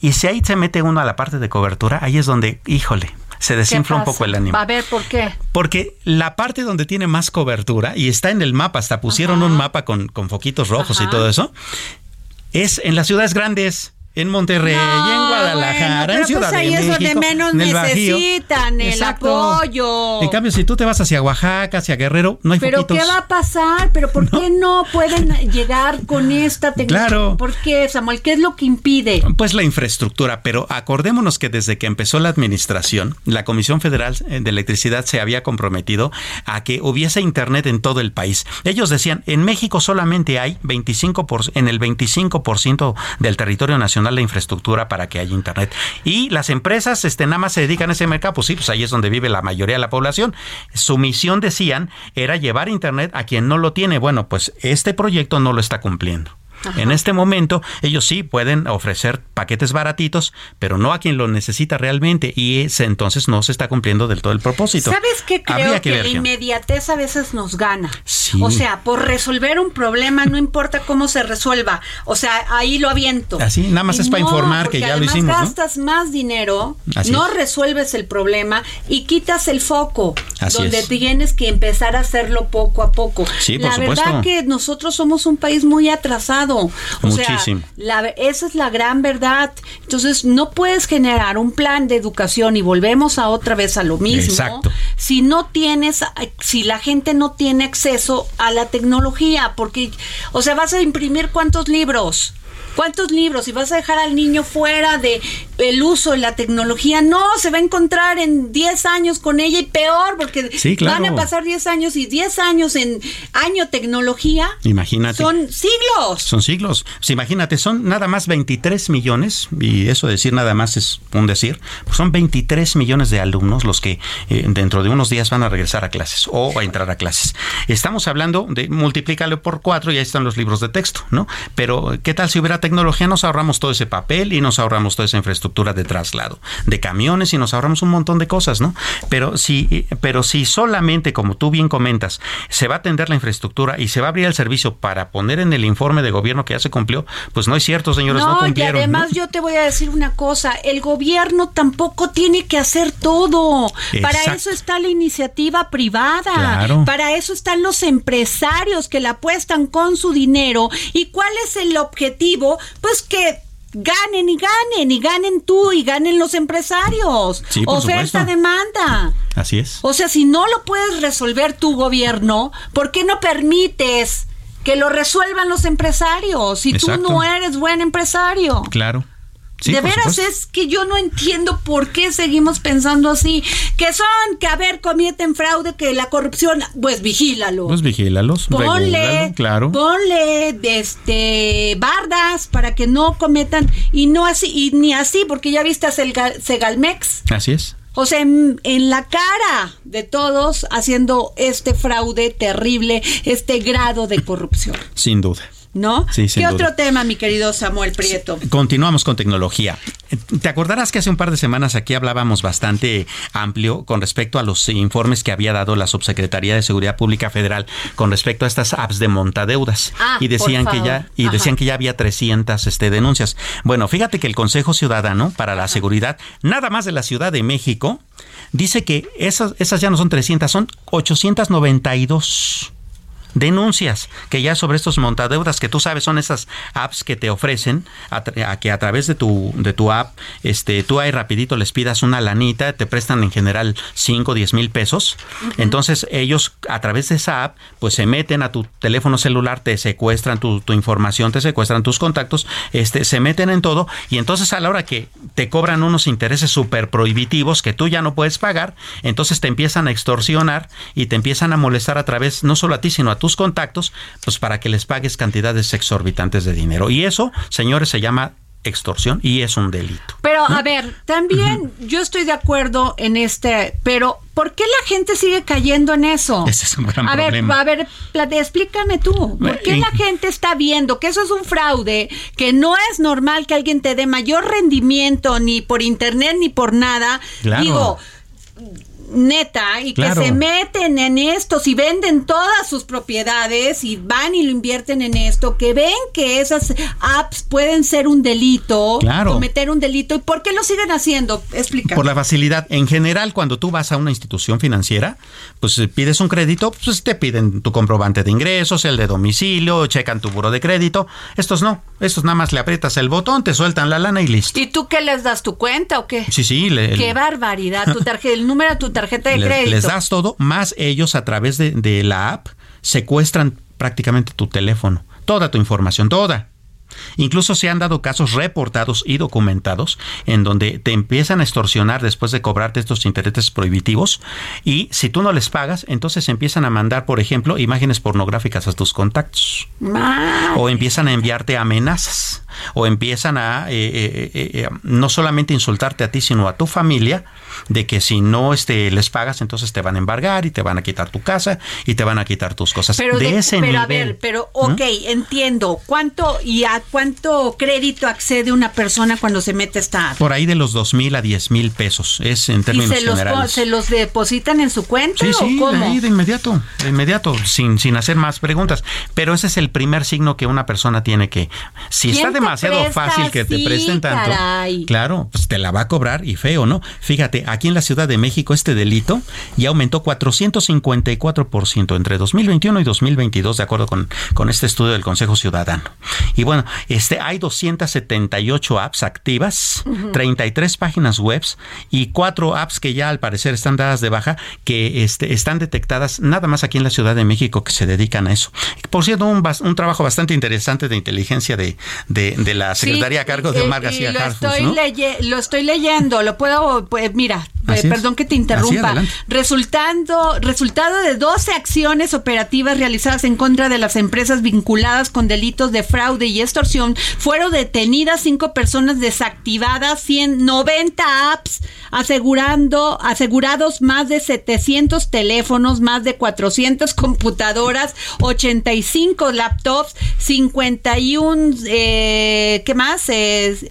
Y si ahí se mete uno a la parte de cobertura, ahí es donde, híjole, se desinfla ¿Qué un poco el ánimo. A ver, ¿por qué? Porque la parte donde tiene más cobertura, y está en el mapa, hasta pusieron un mapa con, con foquitos rojos y todo eso, es en las ciudades grandes. En Monterrey, en Guadalajara, Bueno, en Ciudad pero pues ahí de es donde México, menos en el Bajío. necesitan el Exacto. apoyo. En cambio, si tú te vas hacia Oaxaca, hacia Guerrero, no hay Pero foquitos. ¿qué va a pasar? ¿Pero por qué no pueden llegar con esta tecnología? Claro. ¿Por qué, Samuel? ¿Qué es lo que impide? Pues la infraestructura, pero acordémonos que desde que empezó la administración, la Comisión Federal de Electricidad se había comprometido a que hubiese internet en todo el país. Ellos decían, en México solamente hay 25 por- en el 25% del territorio nacional la infraestructura para que haya internet. Y las empresas este nada más se dedican a ese mercado, pues sí, pues ahí es donde vive la mayoría de la población. Su misión decían era llevar internet a quien no lo tiene. Bueno, pues este proyecto no lo está cumpliendo. Ajá. En este momento, ellos sí pueden ofrecer paquetes baratitos, pero no a quien lo necesita realmente, y ese entonces no se está cumpliendo del todo el propósito. ¿Sabes qué creo que, la inmediatez a veces nos gana? Sí. O sea, por resolver un problema, no importa cómo se resuelva. O sea, ahí lo aviento. Así, nada más Y es para no, informar que ya lo hicimos, ¿no? gastas más dinero, Así no es. resuelves el problema y quitas el foco, Así donde es. tienes que empezar a hacerlo poco a poco. Sí, por la supuesto. verdad que nosotros somos un país muy atrasado. O sea, Muchísimo. la- esa es la gran verdad. Entonces, no puedes generar un plan de educación y volvemos a otra vez a lo mismo. Exacto. Si no tienes, si la gente no tiene acceso a la tecnología, porque, o sea, vas a imprimir cuántos libros. ¿Cuántos libros? Y vas a dejar al niño fuera de el uso de la tecnología. No, se va a encontrar en 10 años con ella y peor, porque Sí, claro. van a pasar 10 años y 10 años en año tecnología Imagínate. son siglos. Son siglos. Pues imagínate, son nada más 23 millones, y eso decir nada más es un decir, pues son 23 millones de alumnos los que eh, dentro de unos días van a regresar a clases o a entrar a clases. Estamos hablando de multiplícalo por cuatro y ahí están los libros de texto, ¿no? Pero, ¿qué tal si hubiera tecnología? Nos ahorramos todo ese papel y nos ahorramos toda esa infraestructura de traslado, de camiones y nos ahorramos un montón de cosas, ¿no? Pero si, pero si solamente, como tú bien comentas, se va a atender la infraestructura y se va a abrir el servicio para poner en el informe de gobierno que ya se cumplió, pues no es cierto, señores, no, No, y además ¿no? yo te voy a decir una cosa, el gobierno tampoco tiene que hacer todo. Para eso está la iniciativa privada. Claro. Para eso están los empresarios que la apuestan con su dinero. ¿Y cuál es el objetivo? Pues que ganen y ganen y ganen tú y ganen los empresarios. Sí, por Oferta, demanda. Así es. O sea, si no lo puedes resolver tu gobierno, ¿por qué no permites que lo resuelvan los empresarios si tú Exacto. no eres buen empresario? Claro. Sí, de veras es que yo no entiendo por qué seguimos pensando así, que son, que a ver, cometen fraude, que la corrupción, pues vigílalo. Pues vigílalos, Ponle, claro. ponle este bardas para que no cometan y no así y ni así porque ya viste a Segalmex Así es. O sea, en, en, la cara de todos haciendo este fraude terrible, este grado de corrupción. Sin duda. ¿No? Sí, ¿Qué duda. otro tema, mi querido Samuel Prieto? Continuamos con tecnología. Te acordarás que hace un par de semanas aquí hablábamos bastante amplio con respecto a los informes que había dado la Subsecretaría de Seguridad Pública Federal con respecto a estas apps de montadeudas Ah, y decían que ya y Ajá. decían que ya había 300 este denuncias. Bueno, fíjate que el Consejo Ciudadano para la Seguridad nada más de la Ciudad de México dice que esas esas ya no son 300, son 892 denuncias que ya sobre estos montadeudas que tú sabes son esas apps que te ofrecen a, que a través de tu de tu app este tú ahí rapidito les pidas una lanita te prestan en general 5 o 10 mil pesos. Entonces ellos a través de esa app pues se meten a tu teléfono celular te secuestran tu, tu información te secuestran tus contactos este se meten en todo y entonces a la hora que te cobran unos intereses súper prohibitivos que tú ya no puedes pagar entonces te empiezan a extorsionar y te empiezan a molestar a través no solo a ti sino a tus contactos pues para que les pagues cantidades exorbitantes de dinero y eso señores se llama extorsión y es un delito Pero a ver, también yo estoy de acuerdo en este, pero ¿por qué la gente sigue cayendo en eso? Ese es un gran a problema. ver, a ver, explícame tú, ¿por qué Eh, la gente está viendo que eso es un fraude, que no es normal que alguien te dé mayor rendimiento ni por internet ni por nada? Claro. Digo, neta y Claro. que se meten en esto, si venden todas sus propiedades y van y lo invierten en esto, que ven que esas apps pueden ser un delito, Claro. cometer un delito, ¿y por qué lo siguen haciendo? Explica. Por la facilidad. En general, cuando tú vas a una institución financiera, pues eh, pides un crédito, pues te piden tu comprobante de ingresos, el de domicilio, checan tu buro de crédito. Estos no. Estos nada más le aprietas el botón, te sueltan la lana y listo. ¿Y tú qué les das tu cuenta o qué? Sí, sí. le- Qué le- barbaridad, tu tarjeta, el número de tu tarjeta de les, crédito. les das todo, más ellos a través de, de la app secuestran prácticamente tu teléfono, toda tu información, toda. Incluso se han dado casos reportados y documentados en donde te empiezan a extorsionar después de cobrarte estos intereses prohibitivos y si tú no les pagas, entonces empiezan a mandar, por ejemplo, imágenes pornográficas a tus contactos o empiezan a enviarte amenazas o empiezan a eh, eh, eh, eh, no solamente insultarte a ti sino a tu familia de que si no este les pagas entonces te van a embargar y te van a quitar tu casa y te van a quitar tus cosas Pero, de, de- ese pero nivel a ver, pero ok, entiendo. ¿Cuánto y a cuánto crédito accede una persona cuando se mete esta por ahí de los dos mil a diez mil pesos es en ¿Y términos se los, generales se los depositan en su cuenta Sí, sí, o de cómo? ahí de inmediato, de inmediato, sin, sin hacer más preguntas. Pero ese es el primer signo que una persona tiene que, si ¿Quién está te demasiado fácil que te presten tanto, caray? claro, pues te la va a cobrar y feo, ¿no? Fíjate, aquí en la Ciudad de México este delito ya aumentó 454% entre 2021 y 2022, de acuerdo con, con este estudio del Consejo Ciudadano. Y bueno, este, hay 278 apps activas, Ujú. 33 páginas web y cuatro apps que ya al parecer están dadas de baja, que este, están detectadas nada más aquí en la Ciudad de México que se dedican a eso. Por cierto, un, un trabajo bastante interesante de inteligencia de, de, de la Secretaría a cargo de Omar y García lo Harfuch, estoy, ¿no? leye- lo estoy leyendo, lo puedo, pues mira, eh, perdón que te interrumpa. Resultando, resultado de 12 acciones operativas realizadas en contra de las empresas vinculadas con delitos de fraude y extorsión, fueron detenidas cinco personas desactivadas, 190 apps, asegurando, asegurados más de 700 teléfonos, más de 400 computadoras, 85 laptops, 51, eh, ¿qué más? Eh,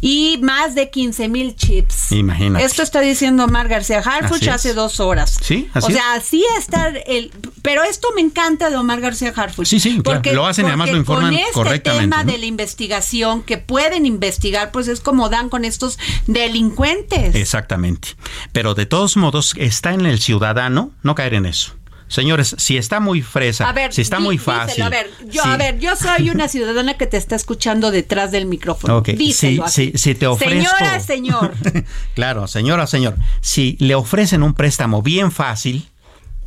y más de 15 mil chips. Imagínate. Esto está diciendo Omar García Harfuch hace dos horas. Sí, así o sea, así está el... Pero esto me encanta de Omar García Harfuch. Sí, sí, claro, lo hacen y además porque lo informan con este correctamente, tema ¿no? de la investigación que pueden investigar, pues es como dan con estos delincuentes. Exactamente. Pero de todos modos, está en el ciudadano no caer en eso. Señores, si está muy fresa, A ver, si está muy díselo, fácil. a ver, yo, si- a ver, yo soy una ciudadana que te está escuchando detrás del micrófono. Ok, Díselo si- así. si- si te ofrezco- Señora, señor. Claro, señora, señor, si le ofrecen un préstamo bien fácil,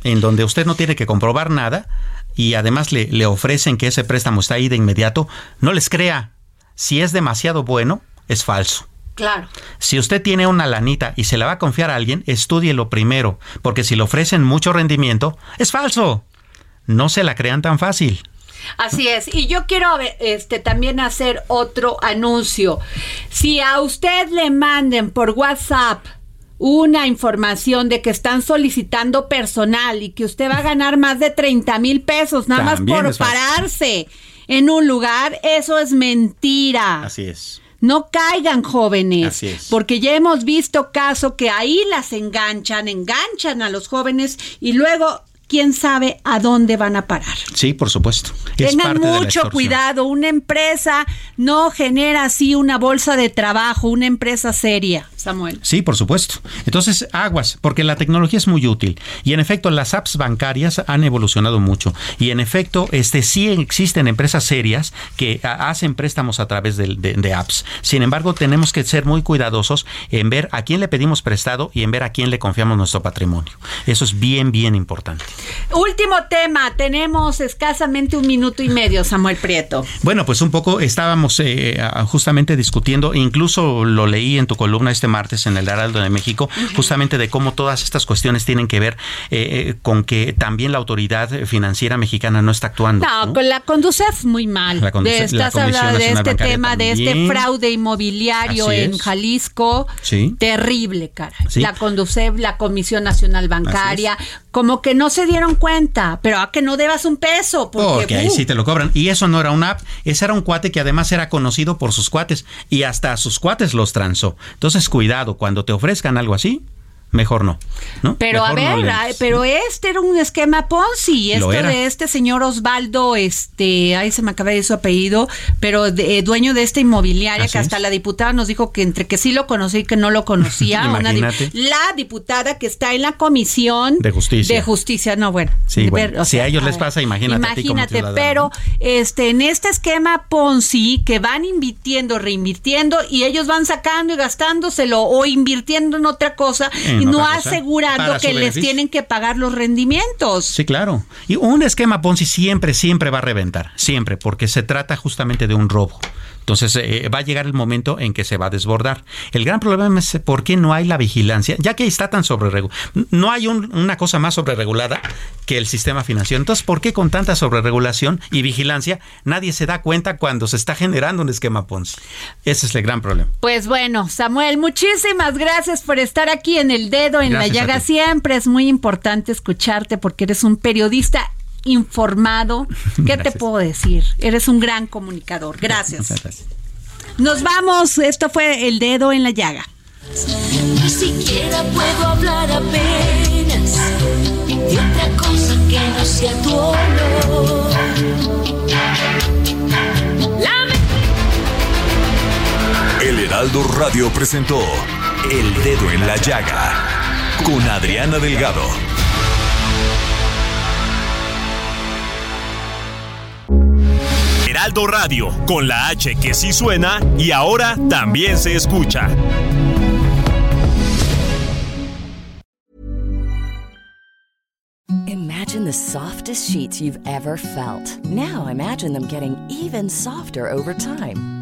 en donde usted no tiene que comprobar nada, y además le, le ofrecen que ese préstamo está ahí de inmediato, no les crea. Si es demasiado bueno, es falso. Claro. Si usted tiene una lanita y se la va a confiar a alguien, estúdielo primero, porque si le ofrecen mucho rendimiento, es falso. No se la crean tan fácil. Así es. Y yo quiero este también hacer otro anuncio. Si a usted le manden por WhatsApp una información de que están solicitando personal y que usted va a ganar más de 30 mil pesos nada más por pararse en un lugar, eso es mentira. Así es. No caigan jóvenes, Así es. porque ya hemos visto caso que ahí las enganchan, enganchan a los jóvenes y luego quién sabe a dónde van a parar. Sí, por supuesto. Es Tengan parte de la mucho cuidado, una empresa no genera así una bolsa de trabajo, una empresa seria, Samuel. Sí, por supuesto. Entonces, aguas, porque la tecnología es muy útil. Y en efecto, las apps bancarias han evolucionado mucho. Y en efecto, este sí existen empresas serias que hacen préstamos a través de, de- de apps. Sin embargo, tenemos que ser muy cuidadosos en ver a quién le pedimos prestado y en ver a quién le confiamos nuestro patrimonio. Eso es bien, bien importante. Último tema, tenemos escasamente un minuto y medio, Samuel Prieto. Bueno, pues un poco estábamos eh, justamente discutiendo, incluso lo leí en tu columna este martes en el Heraldo de México, justamente de cómo todas estas cuestiones tienen que ver eh, eh, con que también la autoridad financiera mexicana no está actuando. No, ¿no? con la Conducef muy mal. La De- estás hablando de este tema, de este fraude inmobiliario Así en es. Jalisco. Sí. Terrible, cara. Sí. La Conducef, la Comisión Nacional Bancaria, como que no se dieron cuenta, pero a que no debas un peso. Porque, Porque ahí uh, sí te lo cobran. Y eso no era una app, ese era un cuate que además era conocido por sus cuates y hasta a sus cuates los transó. Entonces, cuidado, cuando te ofrezcan algo así, mejor no. ¿no? Pero a Mejor no ver, ay, pero este era un esquema Ponzi, esto de este señor Osvaldo, este, ahí se me acaba de su apellido, pero de- eh, dueño de esta inmobiliaria Así que hasta es. la diputada nos dijo que entre que sí lo conocí y que no lo conocía, una la diputada que está en la comisión De justicia. de justicia, no bueno, Sí, bueno, si a ellos les pasa, imagínate a ti como imagínate, pero este en este esquema Ponzi que van invirtiendo, reinvirtiendo y ellos van sacando y gastándoselo o invirtiendo en otra cosa En y no asegurando que les tienen que pagar los rendimientos. Sí, claro. Y un esquema Ponzi siempre, siempre va a reventar, siempre, porque se trata justamente de un robo. Entonces eh, va a llegar el momento en que se va a desbordar. El gran problema es por qué no hay la vigilancia, ya que está tan sobre No hay un- una cosa más sobreregulada que el sistema financiero. Entonces, ¿por qué con tanta sobreregulación y vigilancia nadie se da cuenta cuando se está generando un esquema Ponzi? Ese es el gran problema. Pues bueno, Samuel, muchísimas gracias por estar aquí en el dedo, en Gracias la llaga. Siempre es muy importante escucharte porque eres un periodista informado. ¿Qué te puedo decir? Eres un gran comunicador. Gracias. Nos vamos. Esto fue el dedo en la llaga. Ni siquiera puedo hablar apenas de otra cosa que no sea tu olor. El Heraldo Radio presentó El Dedo en la Llaga con Adriana Delgado. Heraldo Radio, con la H que sí suena y ahora también se escucha. Imagine the softest sheets you've ever felt. Now imagine them getting even softer over time.